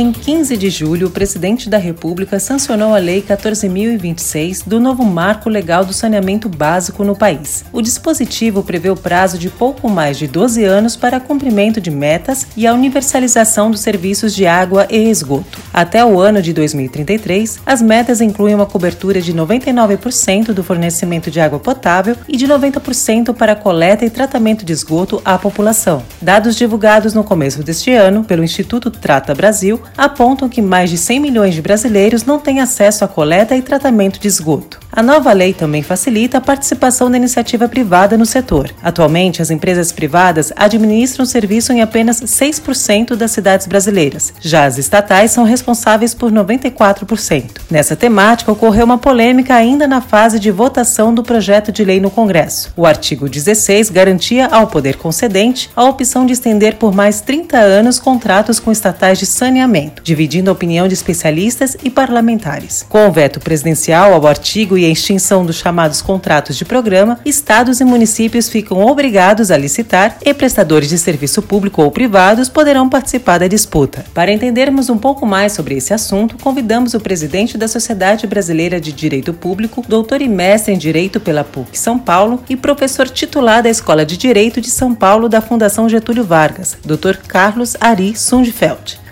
Em 15 de julho, o presidente da República sancionou a Lei 14.026 do novo marco legal do saneamento básico no país. O dispositivo prevê o prazo de pouco mais de 12 anos para cumprimento de metas e a universalização dos serviços de água e esgoto. Até o ano de 2033, as metas incluem uma cobertura de 99% do fornecimento de água potável e de 90% para coleta e tratamento de esgoto à população. Dados divulgados no começo deste ano pelo Instituto Trata Brasil apontam que mais de 100 milhões de brasileiros não têm acesso à coleta e tratamento de esgoto. A nova lei também facilita a participação da iniciativa privada no setor. Atualmente, as empresas privadas administram o serviço em apenas 6% das cidades brasileiras. Já as estatais são responsáveis por 94%. Nessa temática, ocorreu uma polêmica ainda na fase de votação do projeto de lei no Congresso. O artigo 16 garantia ao poder concedente a opção de estender por mais 30 anos contratos com estatais de saneamento dividindo a opinião de especialistas e parlamentares. Com o veto presidencial ao artigo e a extinção dos chamados contratos de programa, estados e municípios ficam obrigados a licitar e prestadores de serviço público ou privados poderão participar da disputa. Para entendermos um pouco mais sobre esse assunto, convidamos o presidente da Sociedade Brasileira de Direito Público, doutor e mestre em Direito pela PUC São Paulo e professor titular da Escola de Direito de São Paulo da Fundação Getúlio Vargas, doutor Carlos Ari Sundfeld.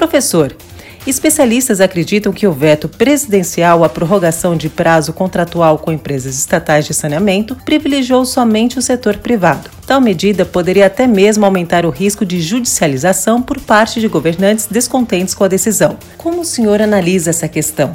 Professor, especialistas acreditam que o veto presidencial à prorrogação de prazo contratual com empresas estatais de saneamento privilegiou somente o setor privado. Tal medida poderia até mesmo aumentar o risco de judicialização por parte de governantes descontentes com a decisão. Como o senhor analisa essa questão?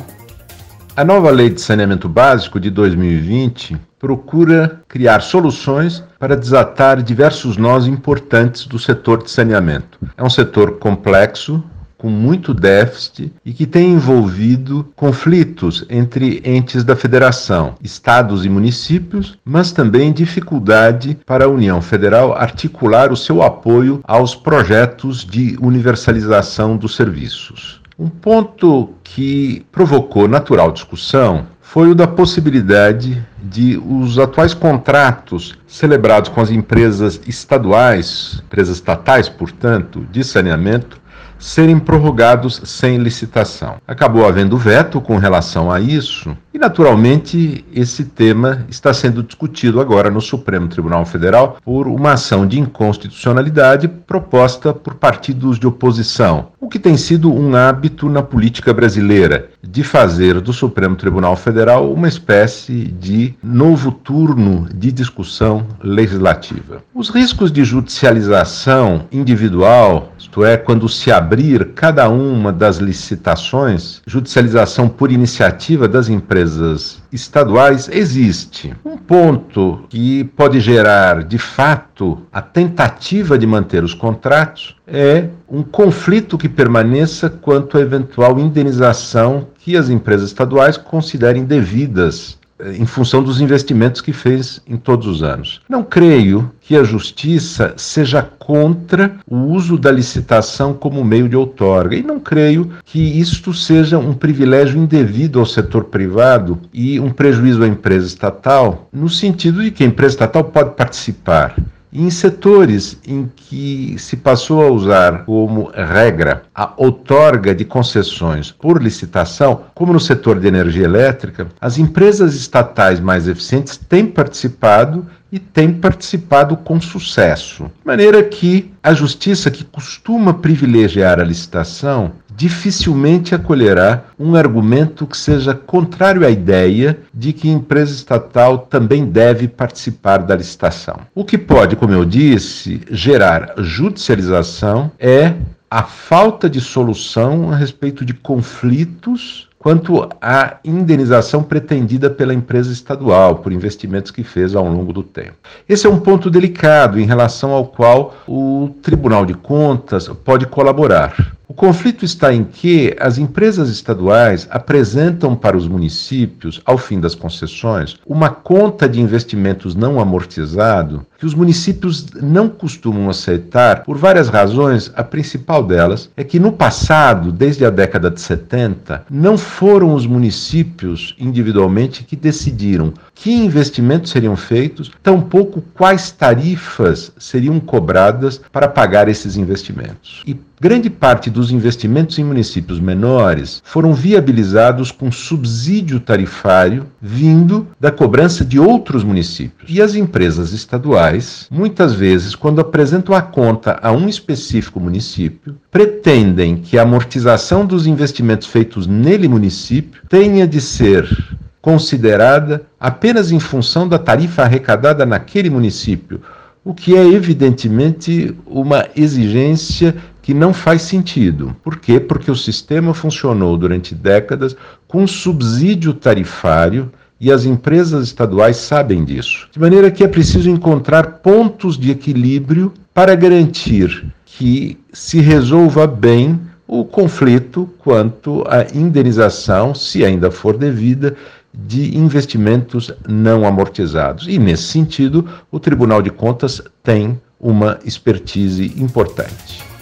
A nova Lei de Saneamento Básico de 2020 procura criar soluções para desatar diversos nós importantes do setor de saneamento. É um setor complexo, com muito déficit e que tem envolvido conflitos entre entes da federação, estados e municípios, mas também dificuldade para a União Federal articular o seu apoio aos projetos de universalização dos serviços. Um ponto que provocou natural discussão foi o da possibilidade de os atuais contratos celebrados com as empresas estaduais, empresas estatais, portanto, de saneamento, serem prorrogados sem licitação. Acabou havendo veto com relação a isso, e naturalmente esse tema está sendo discutido agora no Supremo Tribunal Federal por uma ação de inconstitucionalidade proposta por partidos de oposição, o que tem sido um hábito na política brasileira de fazer do Supremo Tribunal Federal uma espécie de novo turno de discussão legislativa. Os riscos de judicialização individual, isto é, quando se abrir cada uma das licitações, judicialização por iniciativa das empresas estaduais, existe. Um ponto que pode gerar, de fato, a tentativa de manter os contratos é um conflito que permaneça quanto à eventual indenização que as empresas estaduais considerem devidas em função dos investimentos que fez em todos os anos. Não creio que a justiça seja contra o uso da licitação como meio de outorga, e não creio que isto seja um privilégio indevido ao setor privado e um prejuízo à empresa estatal, no sentido de que a empresa estatal pode participar em setores em que se passou a usar como regra a outorga de concessões por licitação, como no setor de energia elétrica, as empresas estatais mais eficientes têm participado e têm participado com sucesso. De maneira que a justiça, que costuma privilegiar a licitação, dificilmente acolherá um argumento que seja contrário à ideia de que empresa estatal também deve participar da licitação. O que pode, como eu disse, gerar judicialização é a falta de solução a respeito de conflitos quanto à indenização pretendida pela empresa estadual por investimentos que fez ao longo do tempo. Esse é um ponto delicado em relação ao qual o Tribunal de Contas pode colaborar. O conflito está em que as empresas estaduais apresentam para os municípios, ao fim das concessões, uma conta de investimentos não amortizado que os municípios não costumam aceitar por várias razões. A principal delas é que no passado, desde a década de 70, não foram os municípios individualmente que decidiram que investimentos seriam feitos, tampouco quais tarifas seriam cobradas para pagar esses investimentos. E grande parte dos investimentos em municípios menores foram viabilizados com subsídio tarifário vindo da cobrança de outros municípios. E as empresas estaduais, muitas vezes, quando apresentam a conta a um específico município, pretendem que a amortização dos investimentos feitos nele município tenha de ser considerada apenas em função da tarifa arrecadada naquele município, o que é evidentemente uma exigência que não faz sentido. Por quê? Porque o sistema funcionou durante décadas com subsídio tarifário e as empresas estaduais sabem disso. De maneira que é preciso encontrar pontos de equilíbrio para garantir que se resolva bem o conflito quanto à indenização, se ainda for devida, de investimentos não amortizados. E, nesse sentido, o Tribunal de Contas tem uma expertise importante.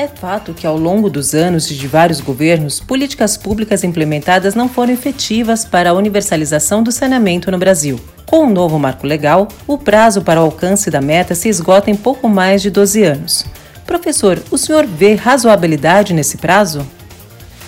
É fato que, ao longo dos anos de vários governos, políticas públicas implementadas não foram efetivas para a universalização do saneamento no Brasil. Com o novo marco legal, o prazo para o alcance da meta se esgota em pouco mais de 12 anos. Professor, o senhor vê razoabilidade nesse prazo?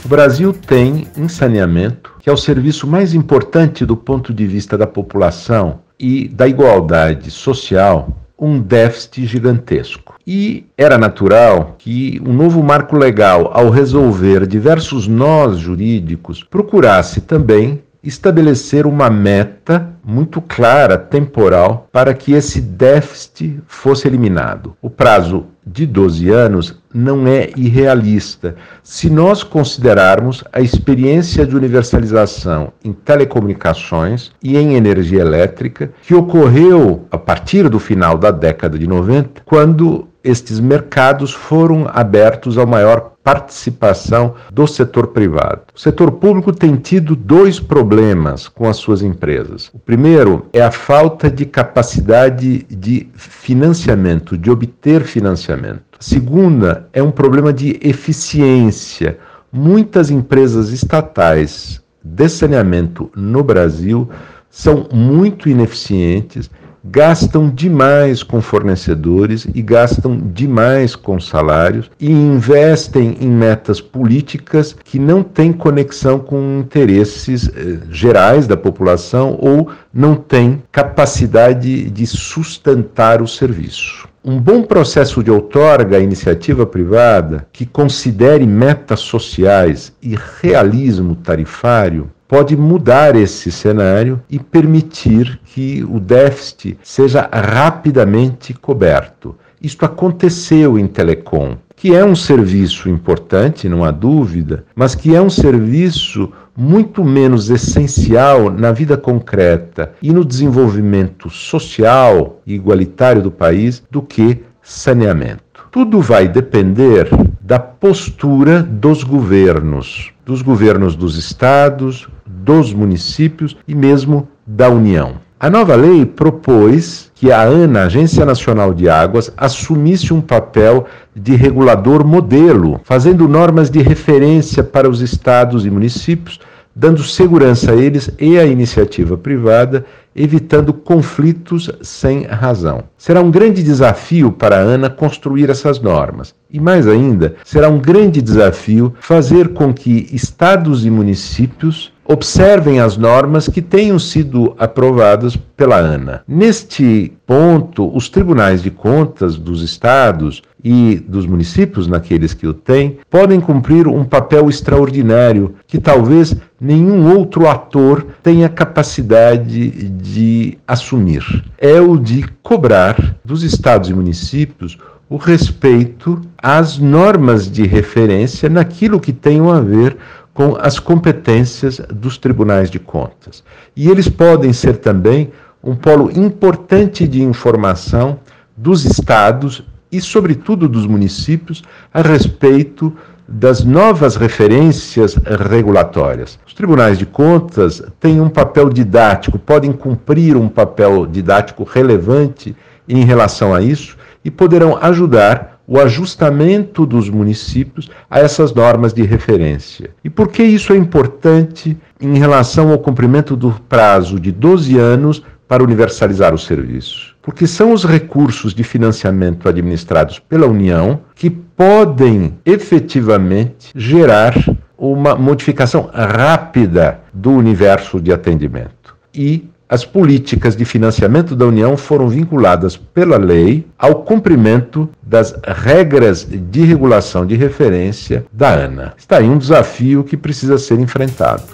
O Brasil tem em saneamento, que é o serviço mais importante do ponto de vista da população e da igualdade social, um déficit gigantesco. E era natural que um novo marco legal, ao resolver diversos nós jurídicos, procurasse também estabelecer uma meta muito clara, temporal, para que esse déficit fosse eliminado. O prazo de 12 anos não é irrealista se nós considerarmos a experiência de universalização em telecomunicações e em energia elétrica que ocorreu a partir do final da década de 90, quando estes mercados foram abertos ao maior participação do setor privado. O setor público tem tido dois problemas com as suas empresas. O primeiro é a falta de capacidade de financiamento, de obter financiamento. A segunda é um problema de eficiência. Muitas empresas estatais de saneamento no Brasil são muito ineficientes gastam demais com fornecedores e gastam demais com salários e investem em metas políticas que não têm conexão com interesses eh, gerais da população ou não têm capacidade de sustentar o serviço. Um bom processo de outorga à iniciativa privada que considere metas sociais e realismo tarifário pode mudar esse cenário e permitir que o déficit seja rapidamente coberto. Isto aconteceu em telecom, que é um serviço importante, não há dúvida, mas que é um serviço muito menos essencial na vida concreta e no desenvolvimento social e igualitário do país do que saneamento. Tudo vai depender da postura dos governos, dos governos dos estados, dos municípios e mesmo da União. A nova lei propôs que a ANA, Agência Nacional de Águas, assumisse um papel de regulador modelo, fazendo normas de referência para os estados e municípios, dando segurança a eles e à iniciativa privada, evitando conflitos sem razão. Será um grande desafio para a ANA construir essas normas. E mais ainda, será um grande desafio fazer com que estados e municípios observem as normas que tenham sido aprovadas pela ANA. Neste ponto, os tribunais de contas dos estados e dos municípios, naqueles que o têm, podem cumprir um papel extraordinário que talvez nenhum outro ator tenha capacidade de assumir. É o de cobrar dos estados e municípios o respeito às normas de referência naquilo que tenham a ver com as competências dos tribunais de contas. E eles podem ser também um polo importante de informação dos estados e, sobretudo, dos municípios a respeito das novas referências regulatórias. Os tribunais de contas têm um papel didático, podem cumprir um papel didático relevante em relação a isso e poderão ajudar o ajustamento dos municípios a essas normas de referência. E por que isso é importante em relação ao cumprimento do prazo de 12 anos para universalizar o serviço? Porque são os recursos de financiamento administrados pela União que podem efetivamente gerar uma modificação rápida do universo de atendimento. E as políticas de financiamento da União foram vinculadas pela lei ao cumprimento das regras de regulação de referência da ANA. Está aí um desafio que precisa ser enfrentado.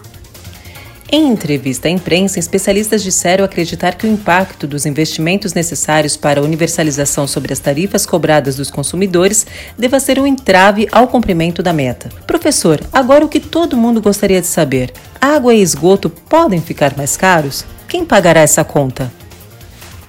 Em entrevista à imprensa, especialistas disseram acreditar que o impacto dos investimentos necessários para a universalização sobre as tarifas cobradas dos consumidores deva ser um entrave ao cumprimento da meta. Professor, agora o que todo mundo gostaria de saber: água e esgoto podem ficar mais caros? Quem pagará essa conta?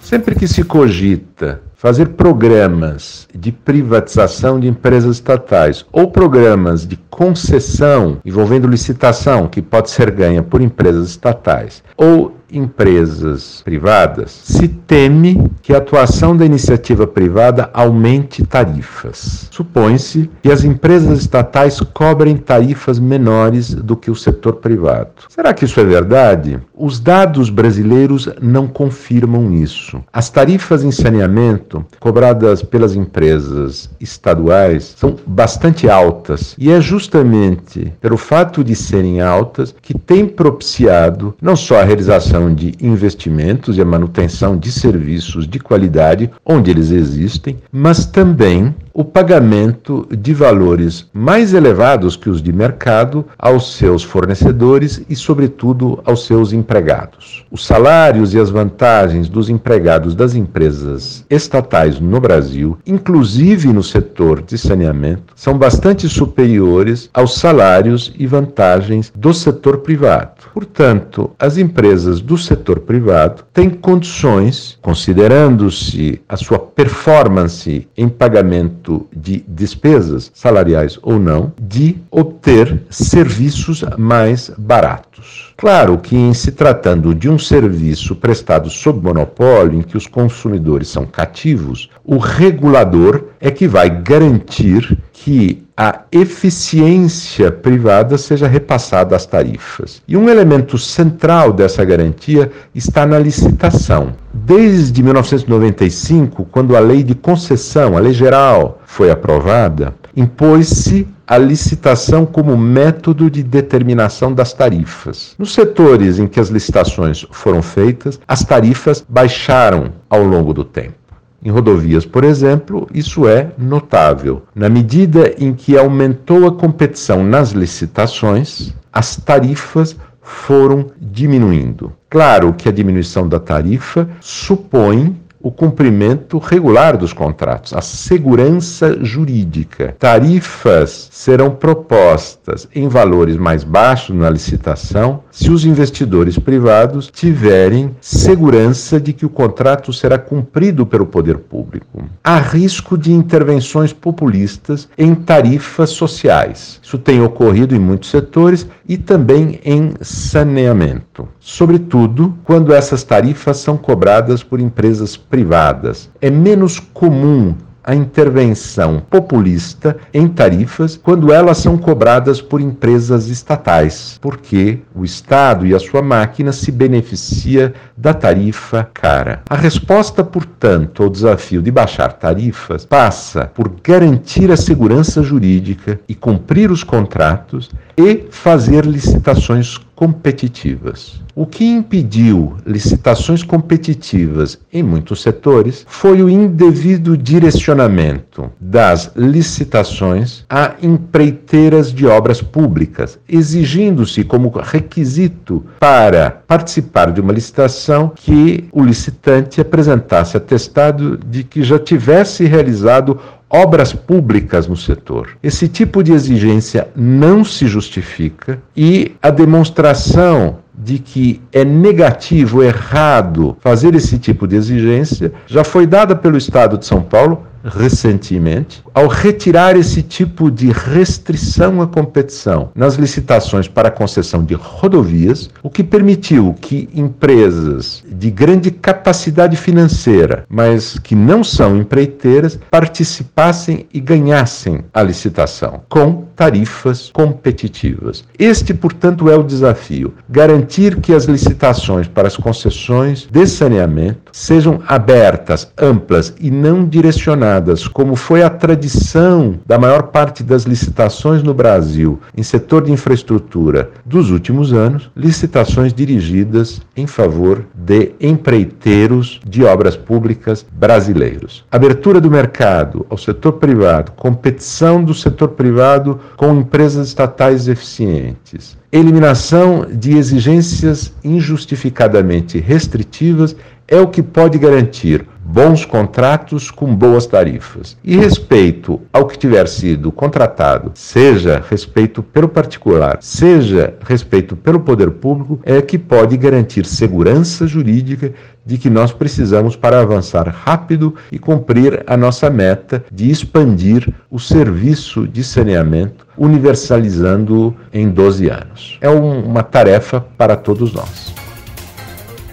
Sempre que se cogita fazer programas de privatização de empresas estatais ou programas de concessão envolvendo licitação que pode ser ganha por empresas estatais ou empresas privadas, se teme que a atuação da iniciativa privada aumente tarifas. Supõe-se que as empresas estatais cobrem tarifas menores do que o setor privado. Será que isso é verdade? Os dados brasileiros não confirmam isso. As tarifas em saneamento cobradas pelas empresas estaduais são bastante altas e é justamente pelo fato de serem altas que tem propiciado não só a realização de investimentos e a manutenção de serviços de qualidade onde eles existem, mas também o pagamento de valores mais elevados que os de mercado aos seus fornecedores e, sobretudo, aos seus empregados. Os salários e as vantagens dos empregados das empresas estatais no Brasil, inclusive no setor de saneamento, são bastante superiores aos salários e vantagens do setor privado. Portanto, as empresas do setor privado têm condições, considerando-se a sua performance em pagamento de despesas, salariais ou não, de obter serviços mais baratos. Claro que, em se tratando de um serviço prestado sob monopólio, em que os consumidores são cativos, o regulador é que vai garantir que a eficiência privada seja repassada às tarifas. E um elemento central dessa garantia está na licitação. Desde 1995, quando a lei de concessão, a lei geral, foi aprovada, impôs-se a licitação como método de determinação das tarifas. Nos setores em que as licitações foram feitas, as tarifas baixaram ao longo do tempo. Em rodovias, por exemplo, isso é notável. Na medida em que aumentou a competição nas licitações, as tarifas foram diminuindo. Claro que a diminuição da tarifa supõe o cumprimento regular dos contratos, a segurança jurídica. Tarifas serão propostas em valores mais baixos na licitação se os investidores privados tiverem segurança de que o contrato será cumprido pelo poder público. Há risco de intervenções populistas em tarifas sociais. Isso tem ocorrido em muitos setores e também em saneamento, sobretudo quando essas tarifas são cobradas por empresas privadas. É menos comum a intervenção populista em tarifas quando elas são cobradas por empresas estatais, porque o Estado e a sua máquina se beneficia da tarifa cara. A resposta, portanto, ao desafio de baixar tarifas passa por garantir a segurança jurídica e cumprir os contratos e fazer licitações competitivas. O que impediu licitações competitivas em muitos setores foi o indevido direcionamento das licitações a empreiteiras de obras públicas, exigindo-se como requisito para participar de uma licitação que o licitante apresentasse atestado de que já tivesse realizado obras públicas no setor. Esse tipo de exigência não se justifica e a demonstração de que é negativo, errado fazer esse tipo de exigência já foi dada pelo Estado de São Paulo recentemente, ao retirar esse tipo de restrição à competição nas licitações para concessão de rodovias, o que permitiu que empresas de grande capacidade financeira, mas que não são empreiteiras, participassem e ganhassem a licitação com tarifas competitivas. Este, portanto, é o desafio: garantir que as licitações para as concessões de saneamento sejam abertas, amplas e não direcionadas, como foi a tradição da maior parte das licitações no Brasil em setor de infraestrutura dos últimos anos, licitações dirigidas em favor de empreiteiros de obras públicas brasileiros. Abertura do mercado ao setor privado, competição do setor privado com empresas estatais eficientes, eliminação de exigências injustificadamente restritivas é o que pode garantir bons contratos com boas tarifas. E respeito ao que tiver sido contratado, seja respeito pelo particular, seja respeito pelo poder público, é que pode garantir segurança jurídica de que nós precisamos para avançar rápido e cumprir a nossa meta de expandir o serviço de saneamento, universalizando-o em 12 anos. É um, uma tarefa para todos nós.